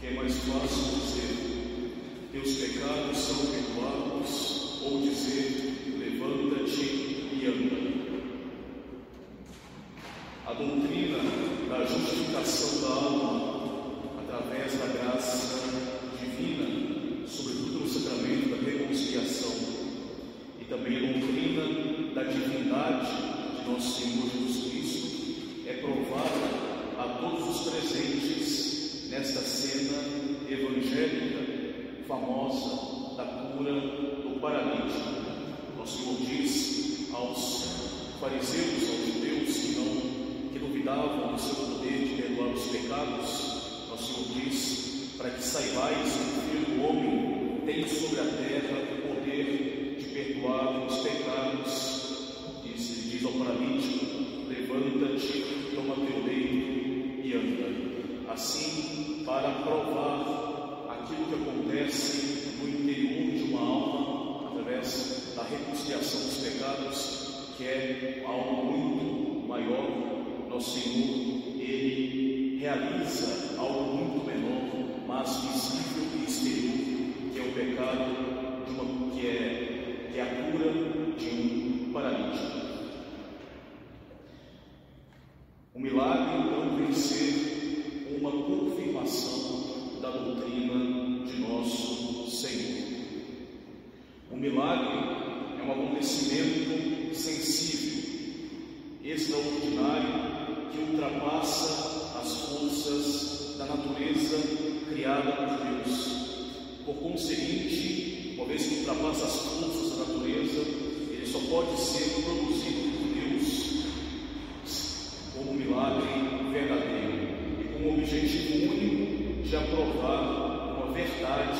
que é mais fácil dizer: Teus pecados são perdoados, ou dizer: Levanta-te e anda. A doutrina da justificação da alma evangélica famosa da cura do paralítico. nosso Senhor diz aos fariseus, aos judeus que não que duvidavam do seu poder de perdoar os pecados, o Senhor diz para que saibais que o Filho do Homem tem sobre a terra o poder de perdoar os pecados. E se diz ao paralítico: levanta-te, toma teu leito e anda. Assim, para provar aquilo que acontece no interior de uma alma através da reconciliação dos pecados, que é algo muito maior. Nosso Senhor, Ele realiza algo muito menor, mas visível e exterior, que é o pecado, de uma, que, é, que é a cura de um paralítico. com o objetivo único de aprovar uma verdade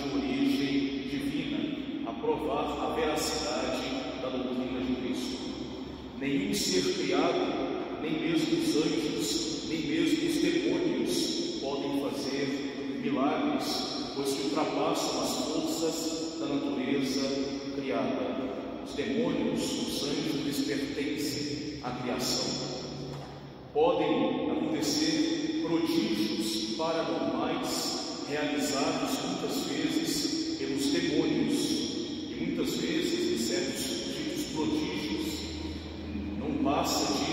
de origem divina, aprovar a veracidade da doutrina de Cristo. Nenhum ser criado, nem mesmo os anjos, nem mesmo os demônios podem fazer milagres, pois que ultrapassam as forças da natureza criada. Os demônios, os anjos, lhes pertencem à criação. Podem prodígios paranormais realizados muitas vezes pelos demônios e muitas vezes certos prodígios. Não passa de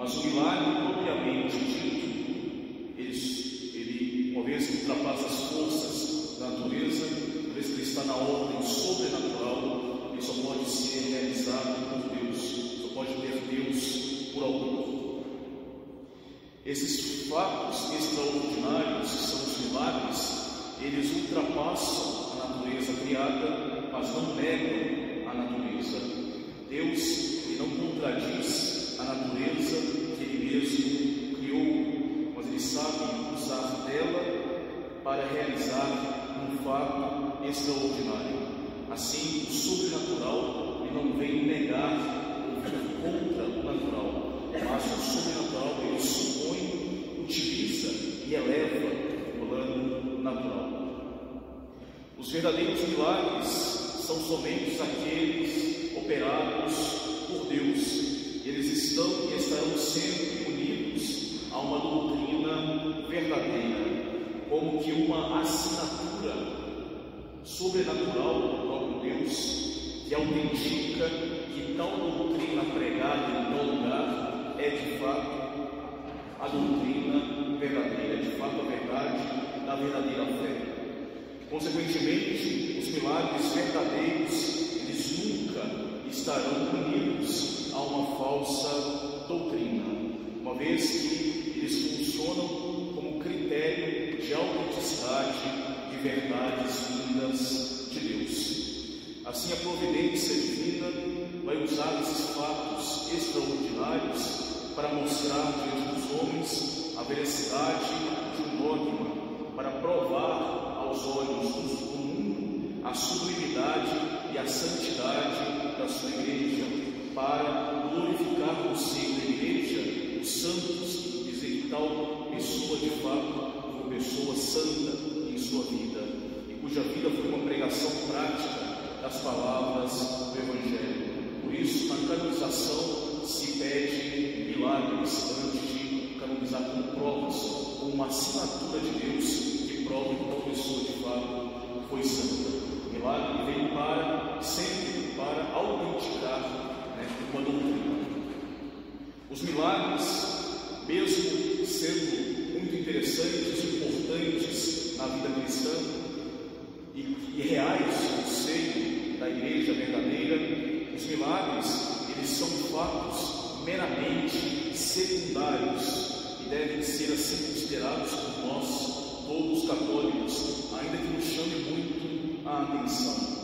Mas o milagre propriamente dito, ele, ele uma vez que ultrapassa as forças da natureza, uma vez que ele está na ordem sobrenatural, ele só pode ser realizado por Deus, só pode ter Deus por algum. Esses fatos extraordinários, que são os milagres, eles ultrapassam a natureza criada, mas não negam extraordinário. É assim, o sobrenatural não vem negar ou vir contra o é natural, mas o sobrenatural ele supõe, utiliza e eleva o plano natural. Os verdadeiros milagres são somente aqueles operados por Deus. Eles estão e estarão sempre unidos a uma doutrina verdadeira, como que uma assinatura sobrenatural do próprio Deus que autentica que tal doutrina pregada em tal lugar é de fato a doutrina verdadeira, de fato a verdade da verdadeira fé. Consequentemente, os milagres verdadeiros eles nunca estarão unidos a uma falsa doutrina, uma vez que eles funcionam como critério de autenticidade verdades vindas de Deus. Assim, a providência divina vai usar esses fatos extraordinários para mostrar diante dos homens a veracidade de um dogma, para provar aos olhos do mundo a sublimidade e a santidade da sua igreja, para glorificar o seio da igreja, os santos, dizer que tal pessoa de fato uma pessoa santa sua vida, e cuja vida foi uma pregação prática das palavras do Evangelho. Por isso, na canonização se pede milagres antes de canonizar com provas, com uma assinatura de Deus prova que tal pessoa de fato foi santa. Milagre vem para, sempre para autenticar né, uma doutrina. Os milagres, mesmo sendo muito interessantes, importantes na vida cristã e, e reais no seio da igreja verdadeira, os milagres, eles são fatos meramente secundários e devem ser assim considerados por nós todos católicos, ainda que nos chame muito a atenção.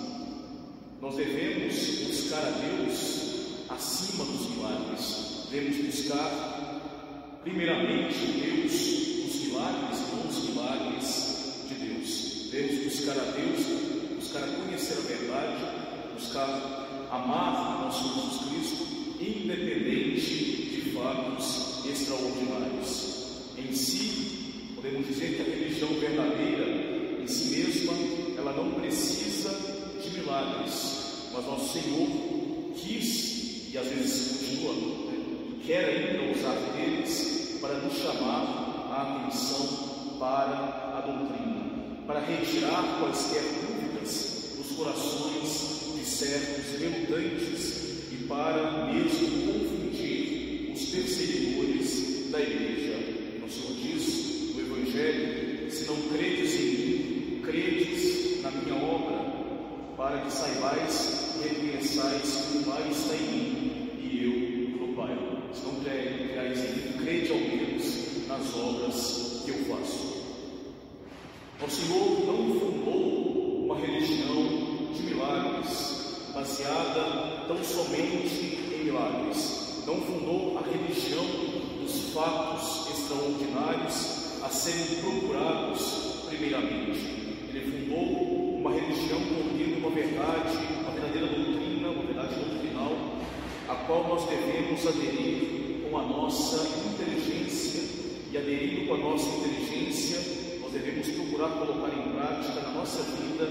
Nós devemos buscar a Deus acima dos milagres. Devemos buscar, primeiramente, Deus os milagres, não os milagres de Deus. Devemos buscar a Deus, buscar conhecer a verdade, buscar amar nosso Jesus Cristo, independente de fatos extraordinários. Em si, Podemos dizer que a religião verdadeira, em si mesma, ela não precisa de milagres, mas nosso Senhor quis, e às vezes continua, né, quer ainda usar deles para nos chamar a atenção para a doutrina, para retirar quaisquer dúvidas dos corações de certos relutantes e para mesmo confundir os perseguidores da igreja. Nosso Senhor diz Evangelho, se não credes em mim, credes na minha obra, para que saibais e reconheçais que o Pai está em mim e eu no Pai. Se não credes em mim, crede ao menos nas obras que eu faço. O Senhor não fundou uma religião de milagres, baseada tão somente em milagres. Não fundou a religião dos fatos extraordinários a serem procurados primeiramente. Ele fundou uma religião contendo uma verdade, uma verdadeira doutrina, uma verdade doutrinal, a qual nós devemos aderir com a nossa inteligência e aderindo com a nossa inteligência, devemos procurar colocar em prática na nossa vida,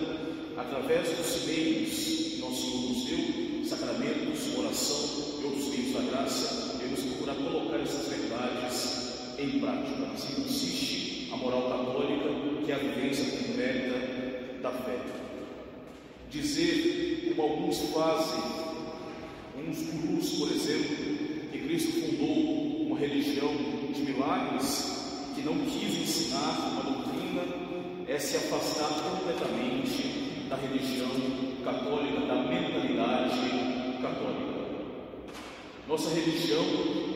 através dos meios que Senhor nos deu, sacramentos, oração e outros meios da graça, devemos procurar colocar essas verdades em prática. Assim consiste a moral católica, que é a vivência concreta da fé. Dizer, como alguns fazem, uns gurus, por exemplo, que Cristo fundou uma religião de milagres, que não quis ensinar uma é se afastar completamente da religião católica, da mentalidade católica. Nossa religião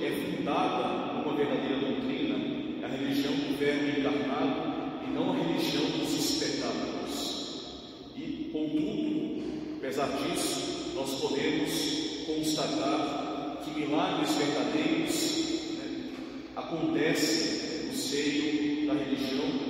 é fundada numa verdadeira doutrina, é a religião do Verbo encarnado e não a religião dos espetáculos. E, contudo, apesar disso, nós podemos constatar que milagres verdadeiros né, acontecem no seio da religião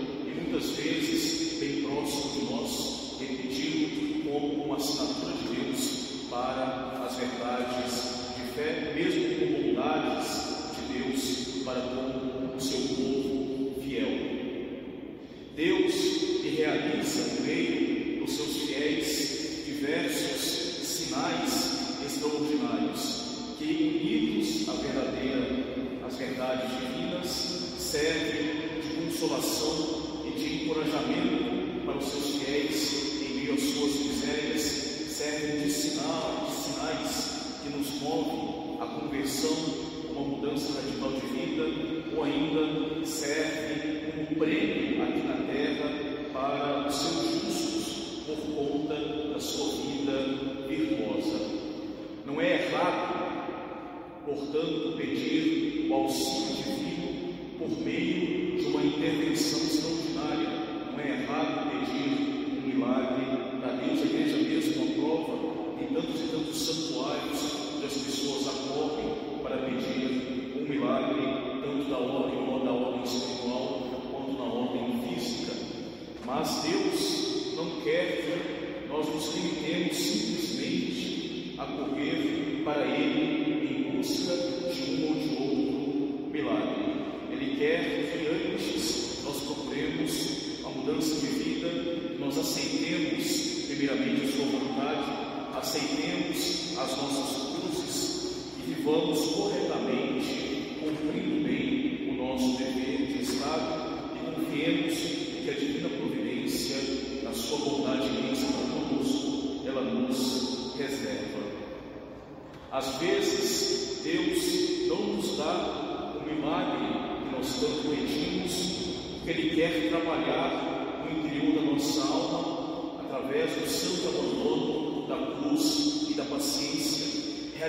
muitas vezes bem próximo de nós, repetindo como uma assinatura de Deus para as verdades fé, mesmo com bondades de Deus para com o seu povo fiel. Deus realiza no meio dos seus fiéis diversos sinais extraordinários que, unidos à verdadeira, às verdades divinas, servem de consolação de encorajamento para os seus fiéis em meio às suas misérias, servem de sinal, de sinais que nos move à conversão, uma mudança radical de vida, ou ainda serve como prêmio aqui na terra para os seus justos por conta da sua vida virtuosa. Não é errado, portanto, pedir o auxílio divino por meio de uma intervenção extraordinária. É errado pedir um milagre da Deus. A igreja mesmo aprova em tantos e tantos santuários onde as pessoas acorrem para pedir um milagre, tanto da ordem ou da ordem espiritual, quanto na ordem física. Mas Deus não quer que nós nos limitemos simplesmente a correr para Ele em busca de um ou de outro milagre. Ele quer que antes nós procuremos a mudança de vida, nós aceitemos primeiramente a Sua vontade, aceitemos as nossas cruzes e vivamos corretamente, cumprindo bem o nosso dever de Estado e confiemos que a divina providência, na Sua bondade imensa para conosco, ela nos reserva. Às vezes,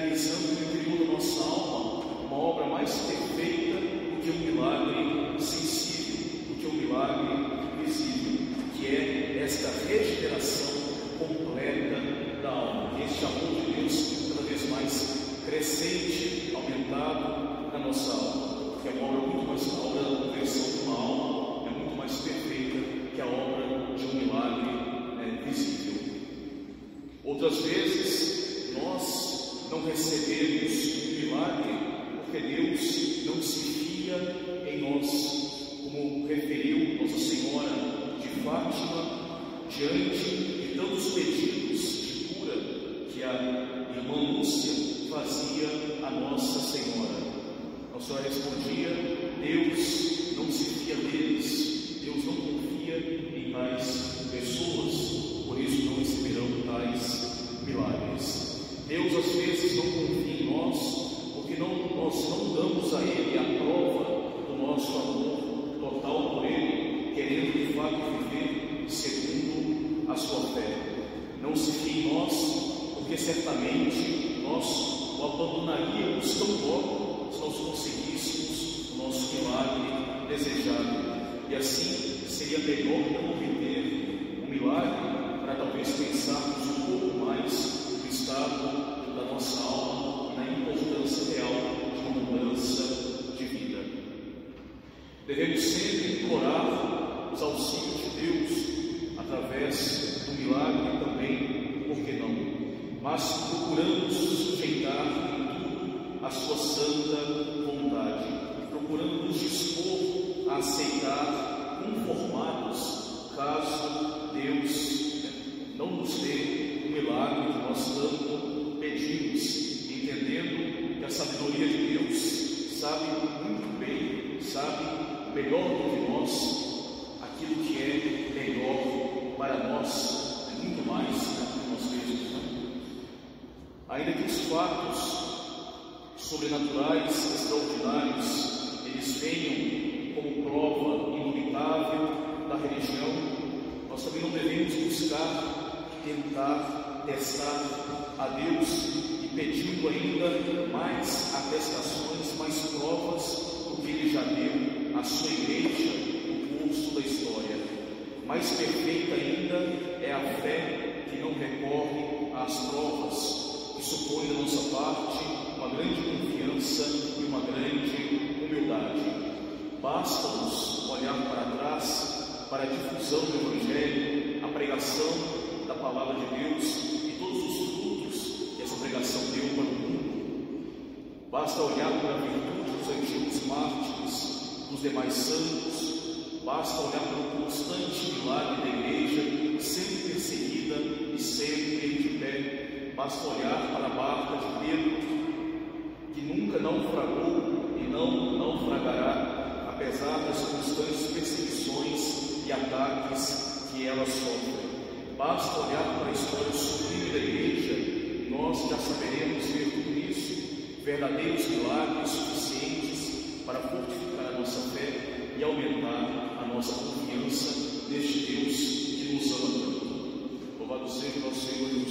realizando interior da nossa alma uma obra mais perfeita do que um milagre sensível, do que um milagre visível, que é esta regeneração completa da alma, este amor de Deus cada vez mais crescente, aumentado na nossa alma, que é uma obra muito mais, a obra da conversão de uma alma é muito mais perfeita que a obra de um milagre é, visível. Outras vezes Deus não se fia em nós, como referiu Nossa Senhora de Fátima diante de tantos pedidos de cura que a irmã Lúcia fazia a Nossa Senhora. Nossa Senhora respondia: Deus não se fia deles, Deus não confia em tais pessoas, por isso não receberão tais milagres. Deus às vezes não confia em nós, Devemos sempre implorar os auxílios de Deus através do milagre também, por que não? Mas procurando sujeitar a sua santa vontade, procurando nos dispor a aceitar melhor do que nós aquilo que é melhor para nós, é muito mais do que nós mesmos. Né? Ainda que os fatos sobrenaturais, extraordinários, eles venham como prova indubitável da religião, nós também não devemos buscar, tentar, testar a Deus e pedindo ainda mais atestações, mais provas do que Ele já deu à sua igreja no curso da história. Mais perfeita ainda é a fé que não recorre às provas, que supõe da nossa parte uma grande confiança e uma grande humildade. Basta-nos olhar para trás para a difusão do Evangelho, a pregação da palavra de Deus e todos os frutos que essa pregação deu para o mundo. Basta olhar para a virtude dos antigos mártires, dos demais santos, basta olhar para o constante milagre da igreja, sempre perseguida e sempre de pé. Basta olhar para a barca de Pedro, que nunca naufragou e não naufragará, apesar das constantes perseguições e ataques que ela sofre. Basta olhar para a história sublime da igreja nós já saberemos ver tudo verdadeiros milagres suficientes para fortificar e aumentar a nossa confiança neste Deus que nos ama tanto. Louvado seja o nosso Senhor Jesus.